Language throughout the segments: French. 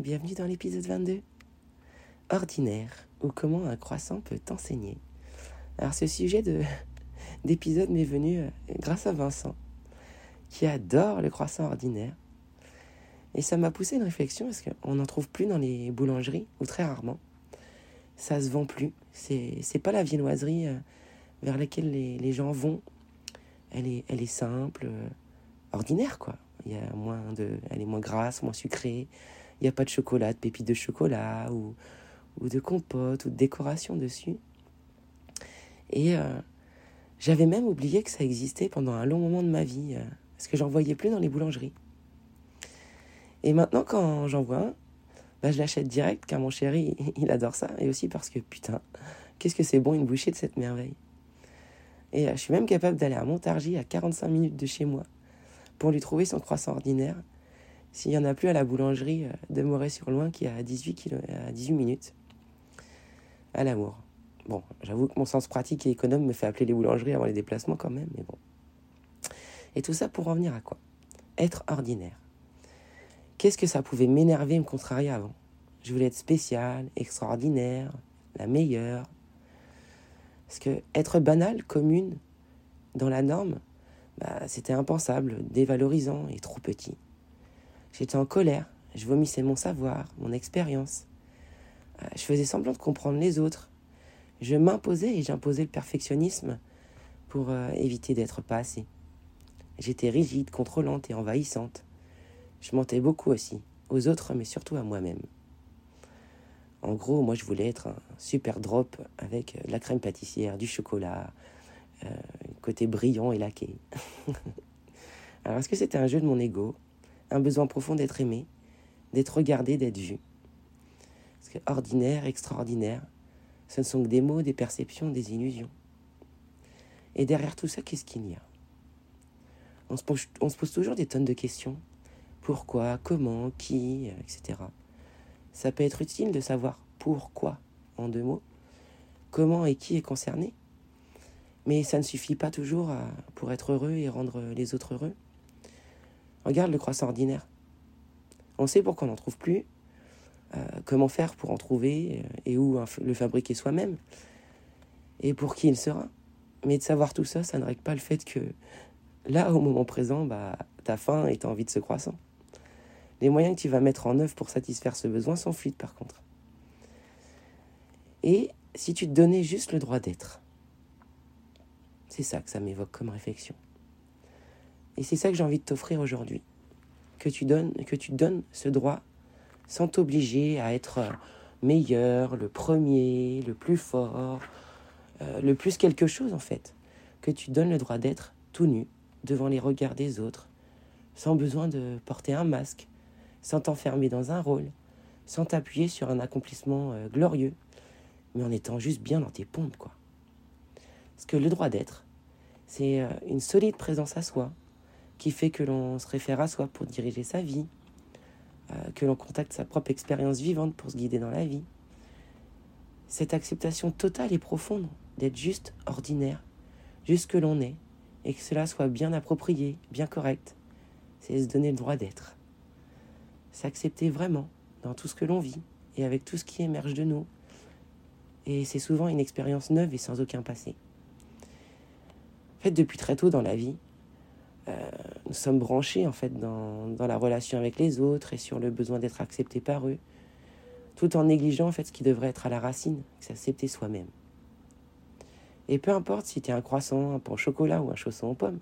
Bienvenue dans l'épisode 22. Ordinaire ou comment un croissant peut t'enseigner. Alors ce sujet de, d'épisode m'est venu euh, grâce à Vincent qui adore le croissant ordinaire. Et ça m'a poussé une réflexion parce qu'on n'en trouve plus dans les boulangeries ou très rarement. Ça se vend plus. C'est, c'est pas la viennoiserie euh, vers laquelle les, les gens vont. Elle est, elle est simple, euh, ordinaire quoi. Il y a moins de, elle est moins grasse, moins sucrée. Il n'y a pas de chocolat, de pépites de chocolat ou, de compote ou de décoration dessus. Et euh, j'avais même oublié que ça existait pendant un long moment de ma vie, euh, parce que j'en voyais plus dans les boulangeries. Et maintenant, quand j'en vois un, bah, je l'achète direct, car mon chéri, il adore ça, et aussi parce que putain, qu'est-ce que c'est bon une bouchée de cette merveille. Et euh, je suis même capable d'aller à Montargis, à 45 minutes de chez moi, pour lui trouver son croissant ordinaire, s'il n'y en a plus à la boulangerie de Moret-sur-Loing qui est à 18, kilo, à 18 minutes. À l'amour. Bon, j'avoue que mon sens pratique et économe me fait appeler les boulangeries avant les déplacements quand même, mais bon. Et tout ça pour revenir à quoi? Être ordinaire. Qu'est-ce que ça pouvait m'énerver et me contrarier avant? Je voulais être spécial, extraordinaire, la meilleure. Parce que être banal, commune, dans la norme, bah, c'était impensable, dévalorisant et trop petit. J'étais en colère, je vomissais mon savoir, mon expérience. Euh, je faisais semblant de comprendre les autres. Je m'imposais et j'imposais le perfectionnisme pour euh, éviter d'être pas assez. J'étais rigide, contrôlante et envahissante. Je mentais beaucoup aussi, aux autres, mais surtout à moi-même. En gros, moi, je voulais être un super drop avec euh, la crème pâtissière, du chocolat, côté brillant et laqué. Alors, est-ce que c'était un jeu de mon ego, un besoin profond d'être aimé, d'être regardé, d'être vu Parce que ordinaire, extraordinaire, ce ne sont que des mots, des perceptions, des illusions. Et derrière tout ça, qu'est-ce qu'il y a? On se, pose, toujours des tonnes de questions. Pourquoi, comment, qui, etc. Ça peut être utile de savoir pourquoi en deux mots, comment et qui est concerné. Mais ça ne suffit pas toujours pour être heureux et rendre les autres heureux. Regarde le croissant ordinaire. On sait pourquoi on n'en trouve plus, euh, comment faire pour en trouver euh, et où le fabriquer soi-même et pour qui il sera. Mais de savoir tout ça, ça ne règle pas le fait que là, au moment présent, bah, tu as faim et tu as envie de ce croissant. Les moyens que tu vas mettre en œuvre pour satisfaire ce besoin sont fluides par contre. Et si tu te donnais juste le droit d'être, c'est ça que ça m'évoque comme réflexion. Et c'est ça que j'ai envie de t'offrir aujourd'hui. Que tu donnes, ce droit sans t'obliger à être meilleur, le premier, le plus fort, euh, le plus quelque chose en fait. Que tu donnes le droit d'être tout nu devant les regards des autres, sans besoin de porter un masque, sans t'enfermer dans un rôle, sans t'appuyer sur un accomplissement euh, glorieux, mais en étant juste bien dans tes pompes, quoi. Parce que le droit d'être, c'est euh, une solide présence à soi, qui fait que l'on se réfère à soi pour diriger sa vie, euh, que l'on contacte sa propre expérience vivante pour se guider dans la vie. Cette acceptation totale et profonde d'être juste ordinaire, juste que l'on est, et que cela soit bien approprié, bien correct, c'est se donner le droit d'être. S'accepter vraiment dans tout ce que l'on vit et avec tout ce qui émerge de nous. Et c'est souvent une expérience neuve et sans aucun passé. En fait, depuis très tôt dans la vie, nous sommes branchés en fait dans, la relation avec les autres et sur le besoin d'être accepté par eux, tout en négligeant en fait ce qui devrait être à la racine, s'accepter soi-même. Et peu importe si tu es un croissant, un pain au chocolat ou un chausson aux pommes,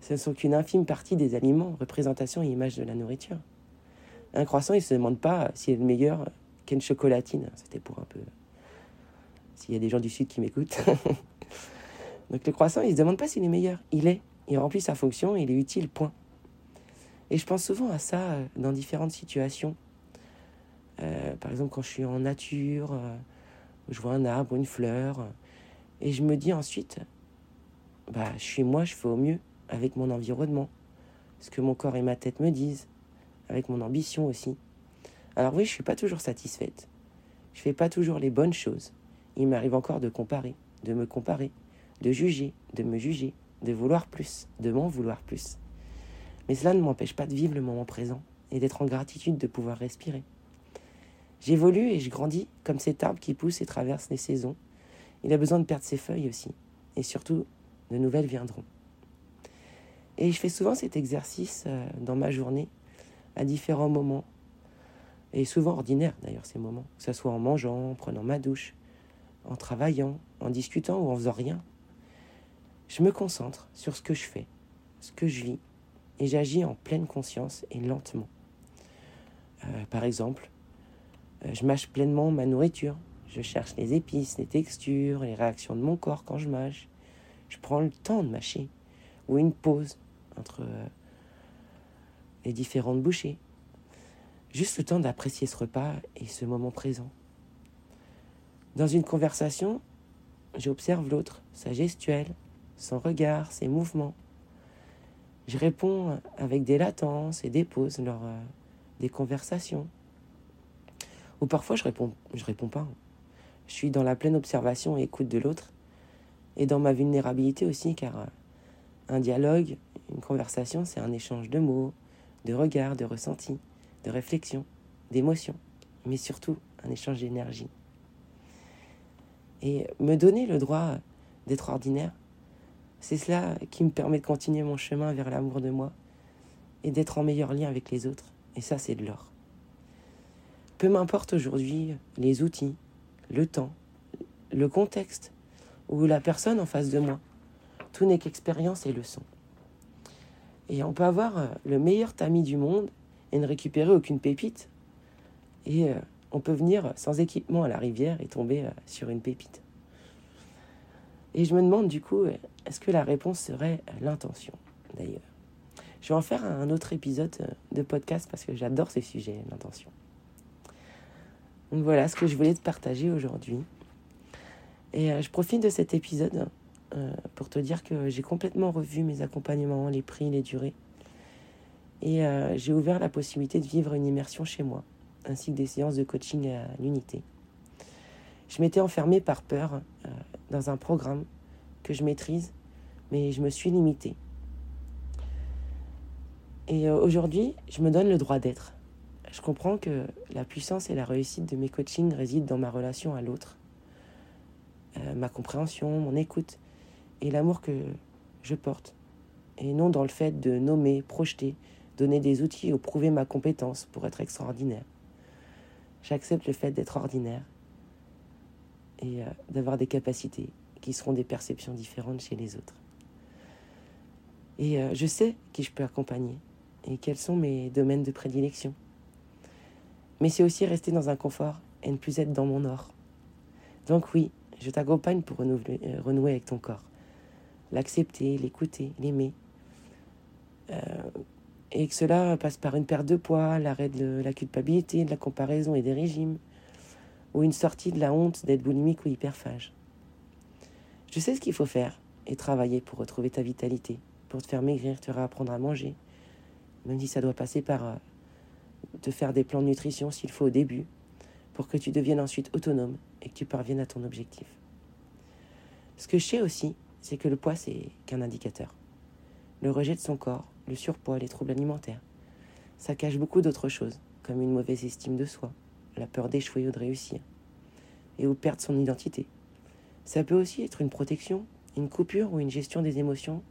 ce ne sont qu'une infime partie des aliments, représentation et image de la nourriture. Un croissant, il ne se demande pas s'il est le meilleur qu'une chocolatine. C'était pour un peu. S'il y a des gens du Sud qui m'écoutent. Donc le croissant, il ne se demande pas s'il est meilleur. Il est. Il remplit sa fonction, il est utile, point. Et je pense souvent à ça euh, dans différentes situations. Euh, par exemple, quand je suis en nature, euh, je vois un arbre, une fleur, et je me dis ensuite, bah, je suis moi, je fais au mieux avec mon environnement, ce que mon corps et ma tête me disent, avec mon ambition aussi. Alors oui, je suis pas toujours satisfaite. Je fais pas toujours les bonnes choses. Il m'arrive encore de comparer, de me comparer, de juger, de me juger, de vouloir plus, de m'en vouloir plus. Mais cela ne m'empêche pas de vivre le moment présent et d'être en gratitude de pouvoir respirer. J'évolue et je grandis comme cet arbre qui pousse et traverse les saisons. Il a besoin de perdre ses feuilles aussi. Et surtout, de nouvelles viendront. Et je fais souvent cet exercice euh, dans ma journée, à différents moments, et souvent ordinaires d'ailleurs ces moments, que ce soit en mangeant, en prenant ma douche, en travaillant, en discutant ou en faisant rien. Je me concentre sur ce que je fais, ce que je vis, et j'agis en pleine conscience et lentement. Euh, par exemple, euh, je mâche pleinement ma nourriture, je cherche les épices, les textures, les réactions de mon corps quand je mâche. Je prends le temps de mâcher, ou une pause entre euh, les différentes bouchées. Juste le temps d'apprécier ce repas et ce moment présent. Dans une conversation, j'observe l'autre, sa gestuelle, son regard, ses mouvements. Je réponds avec des latences et des pauses lors euh, des conversations. Ou parfois je réponds, réponds pas. Je suis dans la pleine observation et écoute de l'autre, et dans ma vulnérabilité aussi, car euh, un dialogue, une conversation, c'est un échange de mots, de regards, de ressentis, de réflexions, d'émotions, mais surtout un échange d'énergie. Et me donner le droit d'être ordinaire, c'est cela qui me permet de continuer mon chemin vers l'amour de moi et d'être en meilleur lien avec les autres. Et ça, c'est de l'or. Peu m'importe aujourd'hui les outils, le temps, le contexte ou la personne en face de moi. Tout n'est qu'expérience et leçon. Et on peut avoir euh, le meilleur tamis du monde et ne récupérer aucune pépite. Et euh, on peut venir sans équipement à la rivière et tomber euh, sur une pépite. Et je me demande du coup, est-ce que la réponse serait l'intention d'ailleurs? Je vais en faire un autre épisode de podcast parce que j'adore ces sujets, l'intention. Donc voilà ce que je voulais te partager aujourd'hui. Et je profite de cet épisode euh, pour te dire que j'ai complètement revu mes accompagnements, les prix, les durées. Et euh, j'ai ouvert la possibilité de vivre une immersion chez moi, ainsi que des séances de coaching à l'unité. Je m'étais enfermée par peur euh, dans un programme que je maîtrise, mais je me suis limitée. Et aujourd'hui, je me donne le droit d'être. Je comprends que la puissance et la réussite de mes coachings résident dans ma relation à l'autre, ma compréhension, mon écoute, et l'amour que je porte, et non dans le fait de nommer, projeter, donner des outils ou prouver ma compétence pour être extraordinaire. J'accepte le fait d'être ordinaire et euh, d'avoir des capacités qui seront des perceptions différentes chez les autres. Et euh, je sais qui je peux accompagner et quels sont mes domaines de prédilection. Mais c'est aussi rester dans un confort et ne plus être dans mon or. Donc oui, je t'accompagne pour euh, renouer avec ton corps l'accepter, l'écouter, l'aimer. Et que cela passe par une perte de poids, l'arrêt de la culpabilité, de la comparaison et des régimes, ou une sortie de la honte d'être boulimique ou hyperphage. Je sais ce qu'il faut faire et travailler pour retrouver ta vitalité, pour te faire maigrir, te réapprendre à manger, même si ça doit passer par euh, te faire des plans de nutrition s'il faut au début, pour que tu deviennes ensuite autonome et que tu parviennes à ton objectif. Ce que je sais aussi, c'est que le poids, c'est qu'un indicateur. Le rejet de son corps, le surpoids, les troubles alimentaires, ça cache beaucoup d'autres choses, comme une mauvaise estime de soi, la peur d'échouer ou de réussir, et ou perdre son identité. Ça peut aussi être une protection une coupure ou une gestion des émotions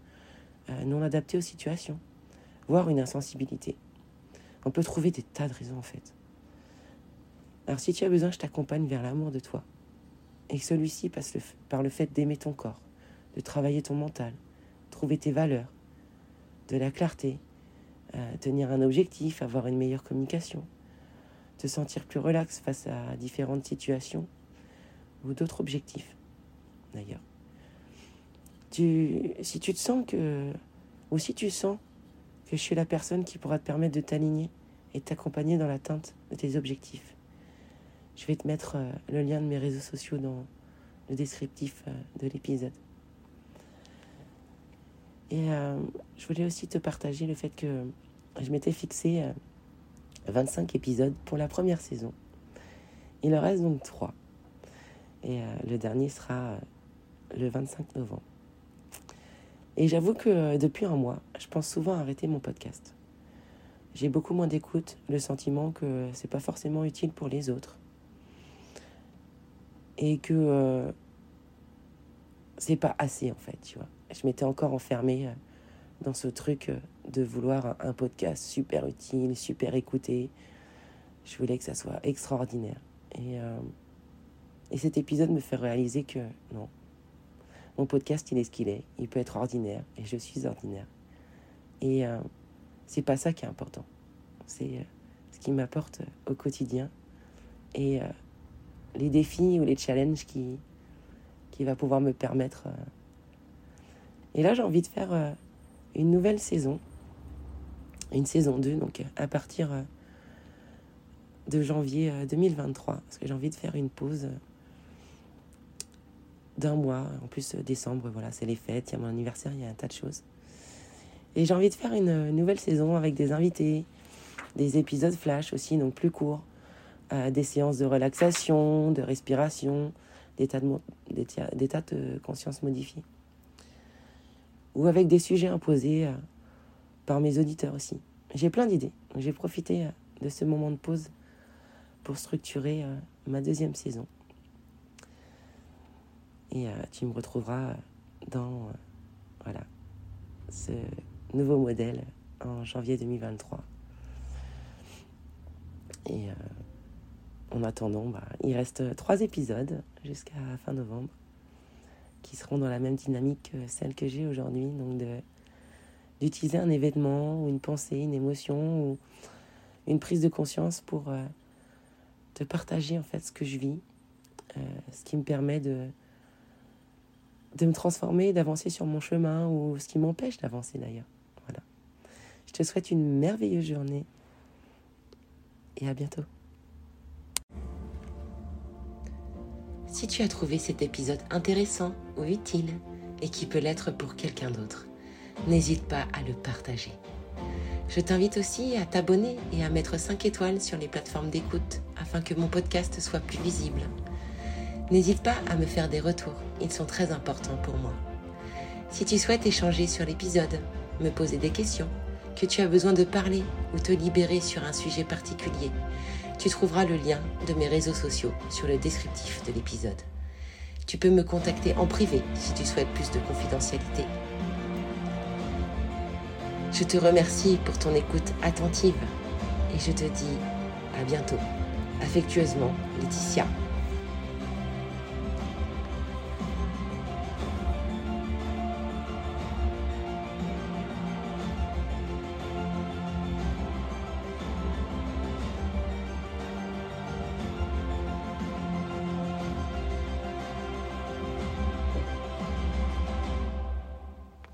euh, non adaptées aux situations, voire une insensibilité. On peut trouver des tas de raisons en fait. Alors si tu as besoin, je t'accompagne vers l'amour de toi. Et celui-ci passe par le fait d'aimer ton corps, de travailler ton mental, trouver tes valeurs, de la clarté, euh, tenir un objectif, avoir une meilleure communication, te sentir plus relax face à différentes situations ou d'autres objectifs d'ailleurs. Si tu te sens que, ou si tu sens que je suis la personne qui pourra te permettre de t'aligner et t'accompagner dans l'atteinte de tes objectifs, je vais te mettre euh, le lien de mes réseaux sociaux dans le descriptif euh, de l'épisode. Et euh, je voulais aussi te partager le fait que je m'étais fixé 25 épisodes pour la première saison. Il en reste donc 3. Et le dernier sera le 25 novembre. Et j'avoue que depuis un mois, je pense souvent à arrêter mon podcast. J'ai beaucoup moins d'écoute, le sentiment que c'est pas forcément utile pour les autres. Et que euh, c'est pas assez en fait, tu vois. Je m'étais encore enfermée euh, dans ce truc euh, de vouloir un, podcast super utile, super écouté. Je voulais que ça soit extraordinaire. Et, et cet épisode me fait réaliser que non, mon podcast, il est ce qu'il est. Il peut être ordinaire et je suis ordinaire. Et euh, c'est pas ça qui est important. C'est euh, ce qui m'apporte au quotidien et euh, les défis ou les challenges qui, qui va pouvoir me permettre. Et là, j'ai envie de faire une nouvelle saison, une saison 2, donc à partir de janvier 2023, parce que j'ai envie de faire une pause d'un mois. En plus, euh, décembre, voilà, c'est les fêtes, il y a mon anniversaire, il y a un tas de choses. Et j'ai envie de faire une euh, nouvelle saison avec des invités, des épisodes flash aussi, donc plus courts, euh, des séances de relaxation, de respiration, d'état de, de conscience modifié. Ou avec des sujets imposés par mes auditeurs aussi. J'ai plein d'idées. J'ai profité de ce moment de pause pour structurer ma deuxième saison. Et euh, tu me retrouveras dans euh, voilà, ce nouveau modèle en janvier 2023. Et euh, en attendant, bah, il reste trois épisodes jusqu'à fin novembre qui seront dans la même dynamique que celle que j'ai aujourd'hui. Donc d'utiliser un événement ou une pensée, une émotion ou une prise de conscience pour te partager en fait ce que je vis, ce qui me permet de, de me transformer, d'avancer sur mon chemin ou ce qui m'empêche d'avancer d'ailleurs. Voilà. Je te souhaite une merveilleuse journée et à bientôt. Si tu as trouvé cet épisode intéressant ou utile et qui peut l'être pour quelqu'un d'autre, n'hésite pas à le partager. Je t'invite aussi à t'abonner et à mettre 5 étoiles sur les plateformes d'écoute afin que mon podcast soit plus visible. N'hésite pas à me faire des retours, ils sont très importants pour moi. Si tu souhaites échanger sur l'épisode, me poser des questions, que tu as besoin de parler ou te libérer sur un sujet particulier, tu trouveras le lien de mes réseaux sociaux sur le descriptif de l'épisode. Tu peux me contacter en privé si tu souhaites plus de confidentialité. Je te remercie pour ton écoute attentive et je te dis à bientôt. Affectueusement, Laetitia.